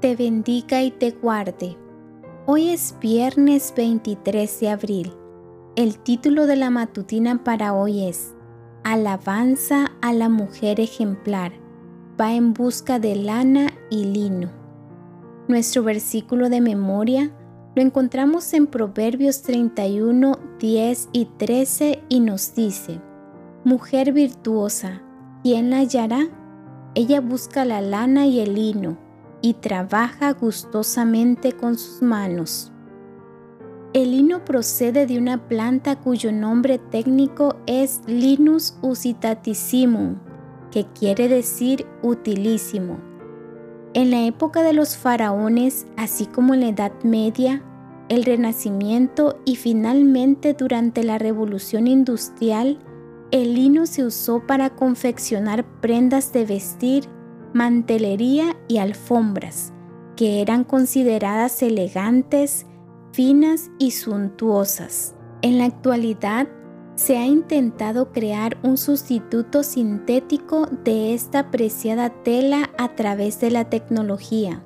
te bendiga y te guarde. Hoy es viernes 23 de abril. El título de la matutina para hoy es Alabanza a la mujer ejemplar. Va en busca de lana y lino. Nuestro versículo de memoria lo encontramos en Proverbios 31, 10 y 13 y nos dice, Mujer virtuosa, ¿quién la hallará? Ella busca la lana y el lino y trabaja gustosamente con sus manos. El lino procede de una planta cuyo nombre técnico es Linus usitatissimum, que quiere decir utilísimo. En la época de los faraones, así como en la Edad Media, el Renacimiento y finalmente durante la Revolución Industrial, el lino se usó para confeccionar prendas de vestir, mantelería y alfombras, que eran consideradas elegantes, finas y suntuosas. En la actualidad, se ha intentado crear un sustituto sintético de esta apreciada tela a través de la tecnología,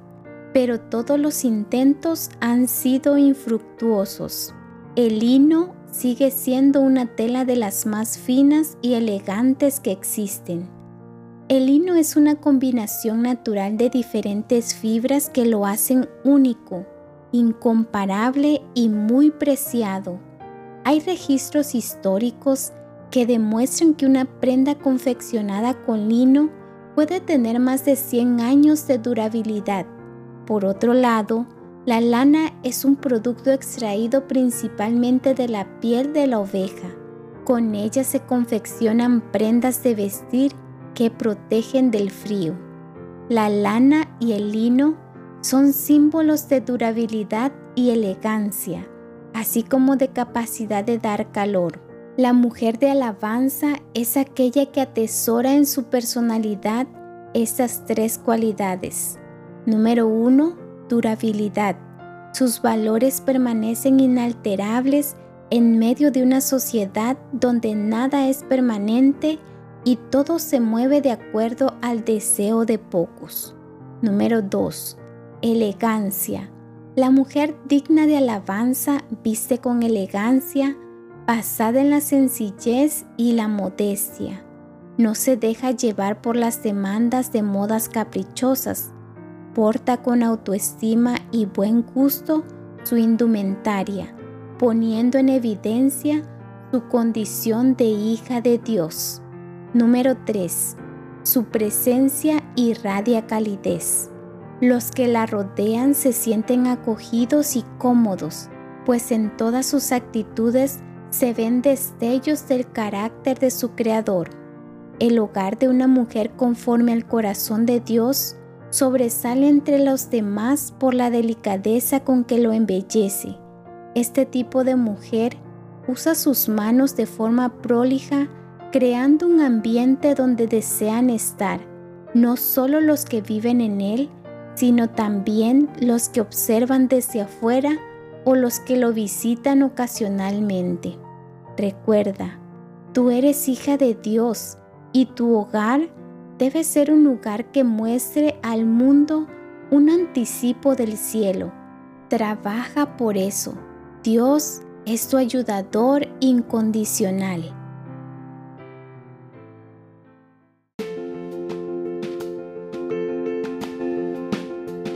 pero todos los intentos han sido infructuosos. El lino sigue siendo una tela de las más finas y elegantes que existen. El lino es una combinación natural de diferentes fibras que lo hacen único, incomparable y muy preciado. Hay registros históricos que demuestran que una prenda confeccionada con lino puede tener más de 100 años de durabilidad. Por otro lado, la lana es un producto extraído principalmente de la piel de la oveja. Con ella se confeccionan prendas de vestir que protegen del frío. La lana y el lino son símbolos de durabilidad y elegancia, así como de capacidad de dar calor. La mujer de alabanza es aquella que atesora en su personalidad estas tres cualidades. Número uno, durabilidad. Sus valores permanecen inalterables en medio de una sociedad donde nada es permanente y todo se mueve de acuerdo al deseo de pocos. Número 2. Elegancia. La mujer digna de alabanza viste con elegancia, basada en la sencillez y la modestia. No se deja llevar por las demandas de modas caprichosas. Porta con autoestima y buen gusto su indumentaria, poniendo en evidencia su condición de hija de Dios. Número 3. Su presencia irradia calidez. Los que la rodean se sienten acogidos y cómodos, pues en todas sus actitudes se ven destellos del carácter de su Creador. El hogar de una mujer conforme al corazón de Dios sobresale entre los demás por la delicadeza con que lo embellece. Este tipo de mujer usa sus manos de forma prolija creando un ambiente donde desean estar no solo los que viven en él, sino también los que observan desde afuera o los que lo visitan ocasionalmente. Recuerda, tú eres hija de Dios y tu hogar debe ser un lugar que muestre al mundo un anticipo del cielo. Trabaja por eso. Dios es tu ayudador incondicional.